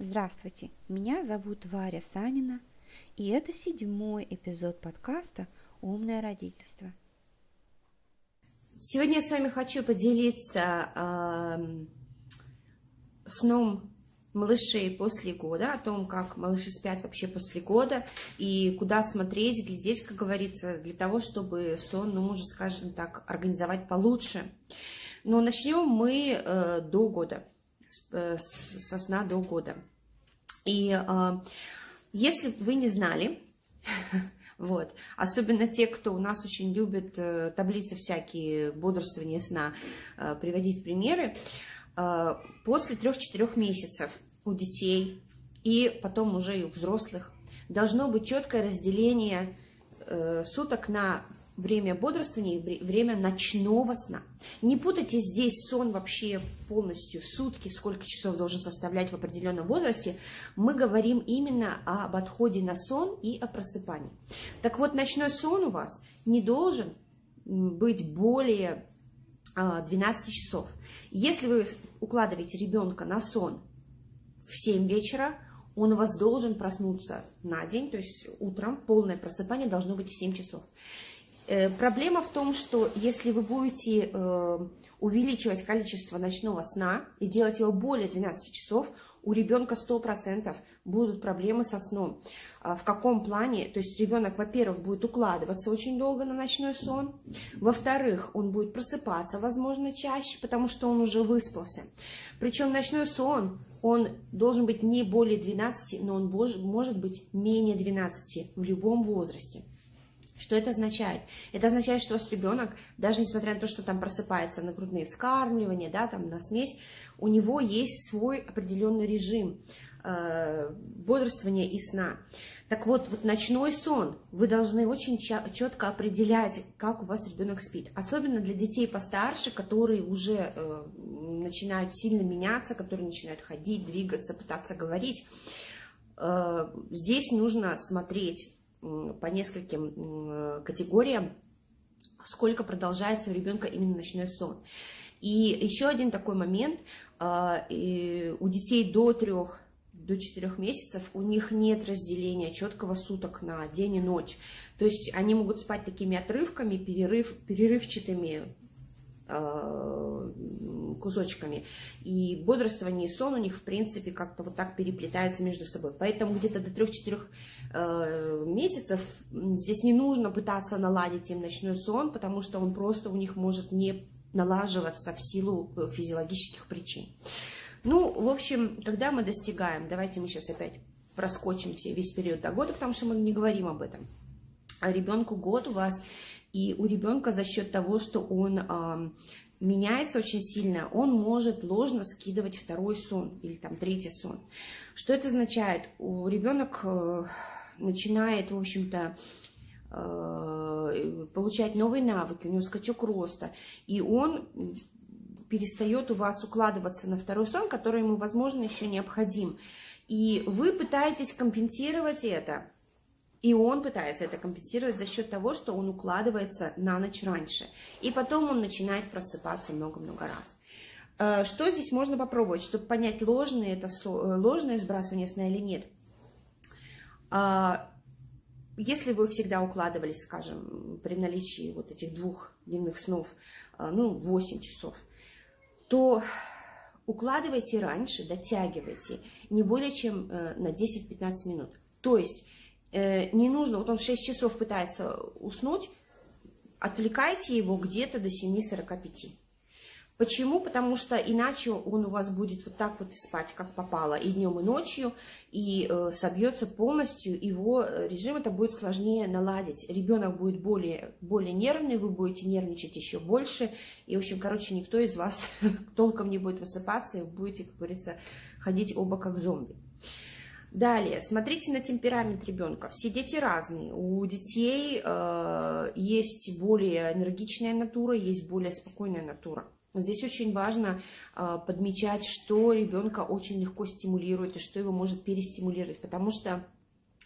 Здравствуйте, меня зовут Варя Санина, и это седьмой эпизод подкаста «Умное родительство». Сегодня я с вами хочу поделиться э, сном малышей после года, о том, как малыши спят вообще после года и куда смотреть, глядеть, как говорится, для того, чтобы сон, ну, можно, скажем так, организовать получше. Но начнем мы э, до года, со сна до года. И э, если вы не знали, вот, особенно те, кто у нас очень любит э, таблицы всякие бодрствования сна э, приводить примеры, э, после трех-четырех месяцев у детей и потом уже и у взрослых должно быть четкое разделение э, суток на время бодрствования и время ночного сна. Не путайте здесь сон вообще полностью в сутки, сколько часов должен составлять в определенном возрасте. Мы говорим именно об отходе на сон и о просыпании. Так вот, ночной сон у вас не должен быть более 12 а, часов. Если вы укладываете ребенка на сон в 7 вечера, он у вас должен проснуться на день, то есть утром полное просыпание должно быть в 7 часов. Э, проблема в том, что если вы будете э, увеличивать количество ночного сна и делать его более 12 часов, у ребенка 100% будут проблемы со сном. А в каком плане? То есть ребенок, во-первых, будет укладываться очень долго на ночной сон, во-вторых, он будет просыпаться, возможно, чаще, потому что он уже выспался. Причем ночной сон, он должен быть не более 12, но он может быть менее 12 в любом возрасте. Что это означает? Это означает, что ваш ребенок, даже несмотря на то, что там просыпается на грудные вскармливания, да, там на смесь, у него есть свой определенный режим э, бодрствования и сна. Так вот, вот ночной сон вы должны очень четко определять, как у вас ребенок спит. Особенно для детей постарше, которые уже э, начинают сильно меняться, которые начинают ходить, двигаться, пытаться говорить. Э, здесь нужно смотреть по нескольким э, категориям, сколько продолжается у ребенка именно ночной сон. И еще один такой момент, а, у детей до трех до четырех месяцев у них нет разделения четкого суток на день и ночь. То есть они могут спать такими отрывками, перерыв, перерывчатыми кусочками. И бодрствование и сон у них, в принципе, как-то вот так переплетаются между собой. Поэтому где-то до 3-4 э, месяцев здесь не нужно пытаться наладить им ночной сон, потому что он просто у них может не налаживаться в силу э, физиологических причин. Ну, в общем, когда мы достигаем, давайте мы сейчас опять проскочим весь период до года, потому что мы не говорим об этом. А ребенку год у вас и у ребенка за счет того, что он э, меняется очень сильно, он может ложно скидывать второй сон или там третий сон. Что это означает? У ребенок э, начинает, в общем-то, э, получать новые навыки, у него скачок роста, и он перестает у вас укладываться на второй сон, который ему, возможно, еще необходим. И вы пытаетесь компенсировать это и он пытается это компенсировать за счет того, что он укладывается на ночь раньше. И потом он начинает просыпаться много-много раз. Э, что здесь можно попробовать, чтобы понять, ложное это э, ложное сбрасывание сна или нет? А, если вы всегда укладывались, скажем, при наличии вот этих двух дневных снов, э, ну, 8 часов, то укладывайте раньше, дотягивайте не более чем на 10-15 минут. То есть не нужно, вот он в 6 часов пытается уснуть, отвлекайте его где-то до 7.45. Почему? Потому что иначе он у вас будет вот так вот спать, как попало, и днем, и ночью, и э, собьется полностью, его э, режим это будет сложнее наладить. Ребенок будет более, более нервный, вы будете нервничать еще больше, и, в общем, короче, никто из вас толком не будет высыпаться, и вы будете, как говорится, ходить оба как зомби. Далее, смотрите на темперамент ребенка. Все дети разные. У детей э, есть более энергичная натура, есть более спокойная натура. Здесь очень важно э, подмечать, что ребенка очень легко стимулирует и что его может перестимулировать, потому что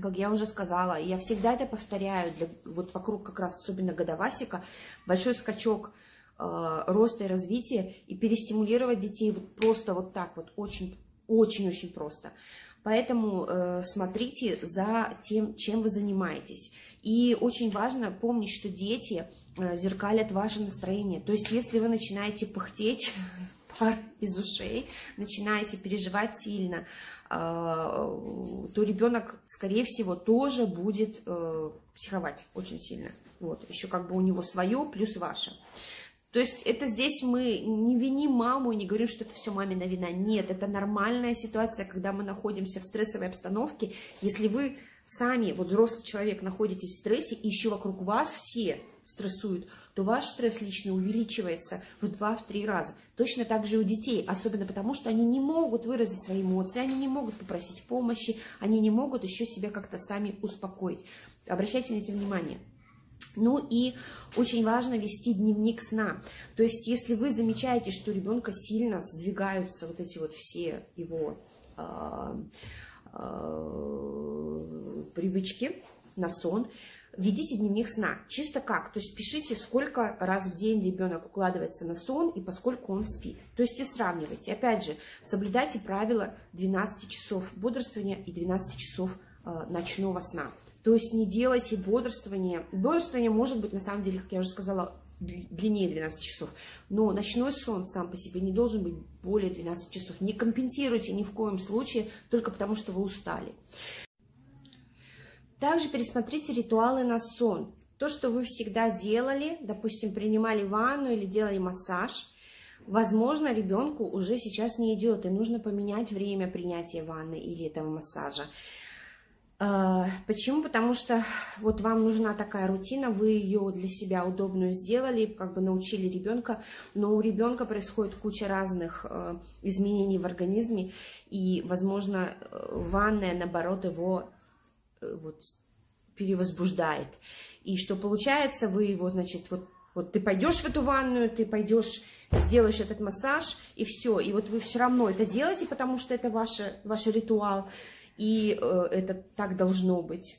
как я уже сказала, я всегда это повторяю, для, вот вокруг как раз особенно годовасика, большой скачок э, роста и развития, и перестимулировать детей вот просто вот так вот очень очень-очень просто. Поэтому э, смотрите за тем, чем вы занимаетесь. И очень важно помнить, что дети э, зеркалят ваше настроение. То есть, если вы начинаете пыхтеть, пар из ушей, начинаете переживать сильно, э, то ребенок, скорее всего, тоже будет э, психовать очень сильно. Вот, еще как бы у него свое плюс ваше. То есть это здесь мы не виним маму не говорим, что это все мамина вина. Нет, это нормальная ситуация, когда мы находимся в стрессовой обстановке. Если вы сами, вот взрослый человек, находитесь в стрессе, и еще вокруг вас все стрессуют, то ваш стресс лично увеличивается в два-три раза. Точно так же и у детей, особенно потому, что они не могут выразить свои эмоции, они не могут попросить помощи, они не могут еще себя как-то сами успокоить. Обращайте на это внимание. Ну и очень важно вести дневник сна. То есть, если вы замечаете, что у ребенка сильно сдвигаются вот эти вот все его э, э, привычки на сон, ведите дневник сна. Чисто как? То есть пишите, сколько раз в день ребенок укладывается на сон и поскольку он спит. То есть и сравнивайте. Опять же, соблюдайте правила 12 часов бодрствования и 12 часов э, ночного сна. То есть не делайте бодрствование. Бодрствование может быть, на самом деле, как я уже сказала, длиннее 12 часов. Но ночной сон сам по себе не должен быть более 12 часов. Не компенсируйте ни в коем случае только потому, что вы устали. Также пересмотрите ритуалы на сон. То, что вы всегда делали, допустим, принимали ванну или делали массаж, возможно, ребенку уже сейчас не идет, и нужно поменять время принятия ванны или этого массажа. А, почему? Потому что вот вам нужна такая рутина, вы ее для себя удобную сделали, как бы научили ребенка, но у ребенка происходит куча разных э, изменений в организме, и, возможно, э, ванная, наоборот, его э, вот, перевозбуждает. И что получается, вы его, значит, вот, вот ты пойдешь в эту ванную, ты пойдешь, сделаешь этот массаж, и все. И вот вы все равно это делаете, потому что это ваш, ваш ритуал, и э, это так должно быть.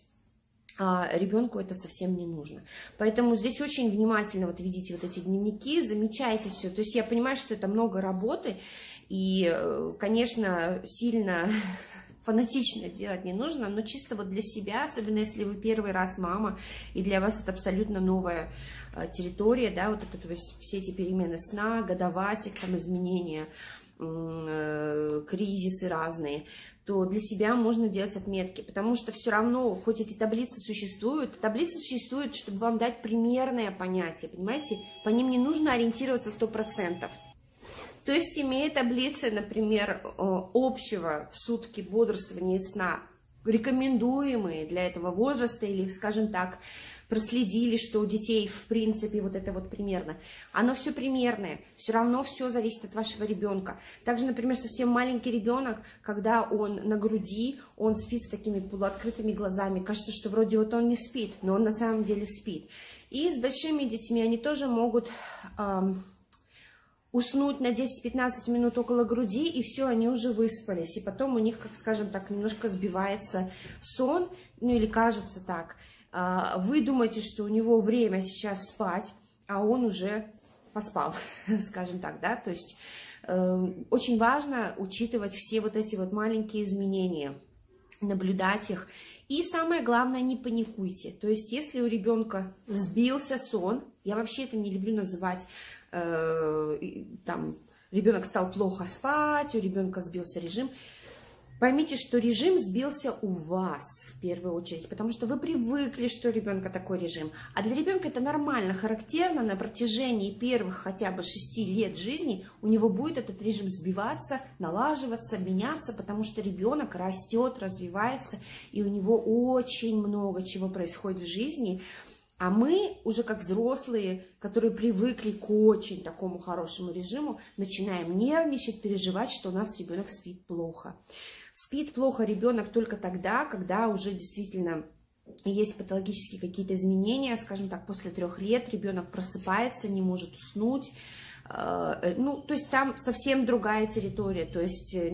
А ребенку это совсем не нужно. Поэтому здесь очень внимательно вот видите вот эти дневники, замечайте все. То есть я понимаю, что это много работы, и, э, конечно, сильно фанатично делать не нужно, но чисто вот для себя, особенно если вы первый раз мама, и для вас это абсолютно новая э, территория, да, вот это, все эти перемены сна, годовасик, там изменения, кризисы разные, то для себя можно делать отметки, потому что все равно, хоть эти таблицы существуют, таблицы существуют, чтобы вам дать примерное понятие, понимаете? По ним не нужно ориентироваться 100%. То есть, имея таблицы, например, общего в сутки бодрствования и сна, рекомендуемые для этого возраста или, скажем так, проследили, что у детей, в принципе, вот это вот примерно. Оно все примерное, все равно все зависит от вашего ребенка. Также, например, совсем маленький ребенок, когда он на груди, он спит с такими полуоткрытыми глазами. Кажется, что вроде вот он не спит, но он на самом деле спит. И с большими детьми они тоже могут... Эм, уснуть на 10-15 минут около груди, и все, они уже выспались. И потом у них, как скажем так, немножко сбивается сон, ну или кажется так. А, вы думаете, что у него время сейчас спать, а он уже поспал, скажем так, да, то есть э, очень важно учитывать все вот эти вот маленькие изменения, наблюдать их, и самое главное, не паникуйте, то есть если у ребенка сбился сон, я вообще это не люблю называть, э, там, ребенок стал плохо спать, у ребенка сбился режим, Поймите, что режим сбился у вас в первую очередь, потому что вы привыкли, что у ребенка такой режим. А для ребенка это нормально, характерно на протяжении первых хотя бы шести лет жизни у него будет этот режим сбиваться, налаживаться, меняться, потому что ребенок растет, развивается, и у него очень много чего происходит в жизни. А мы уже как взрослые, которые привыкли к очень такому хорошему режиму, начинаем нервничать, переживать, что у нас ребенок спит плохо. Спит плохо ребенок только тогда, когда уже действительно есть патологические какие-то изменения, скажем так, после трех лет ребенок просыпается, не может уснуть, э, ну, то есть там совсем другая территория, то есть э,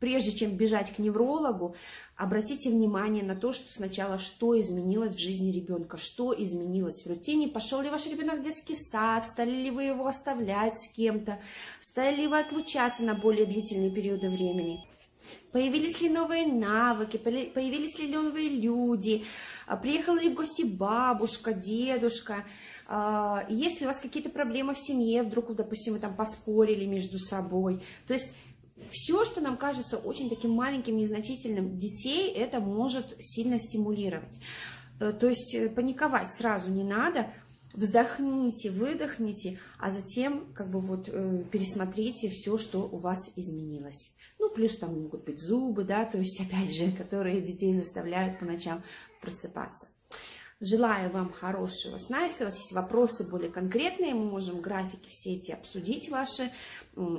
прежде чем бежать к неврологу, обратите внимание на то, что сначала что изменилось в жизни ребенка, что изменилось в рутине, пошел ли ваш ребенок в детский сад, стали ли вы его оставлять с кем-то, стали ли вы отлучаться на более длительные периоды времени, появились ли новые навыки, появились ли новые люди, а приехала ли в гости бабушка, дедушка, а, есть ли у вас какие-то проблемы в семье, вдруг, допустим, вы там поспорили между собой, то есть все, что нам кажется очень таким маленьким, незначительным, детей это может сильно стимулировать. Э, то есть э, паниковать сразу не надо, вздохните, выдохните, а затем как бы вот э, пересмотрите все, что у вас изменилось. Ну, плюс там могут быть зубы, да, то есть, опять же, которые детей заставляют по ночам просыпаться. Желаю вам хорошего сна. Если у вас есть вопросы более конкретные, мы можем графики все эти обсудить, ваши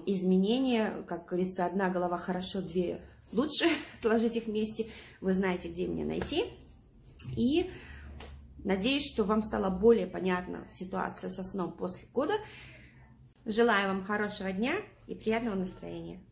изменения. Как говорится, одна голова хорошо, две лучше. Сложить их вместе. Вы знаете, где меня найти. И надеюсь, что вам стала более понятна ситуация со сном после года. Желаю вам хорошего дня и приятного настроения.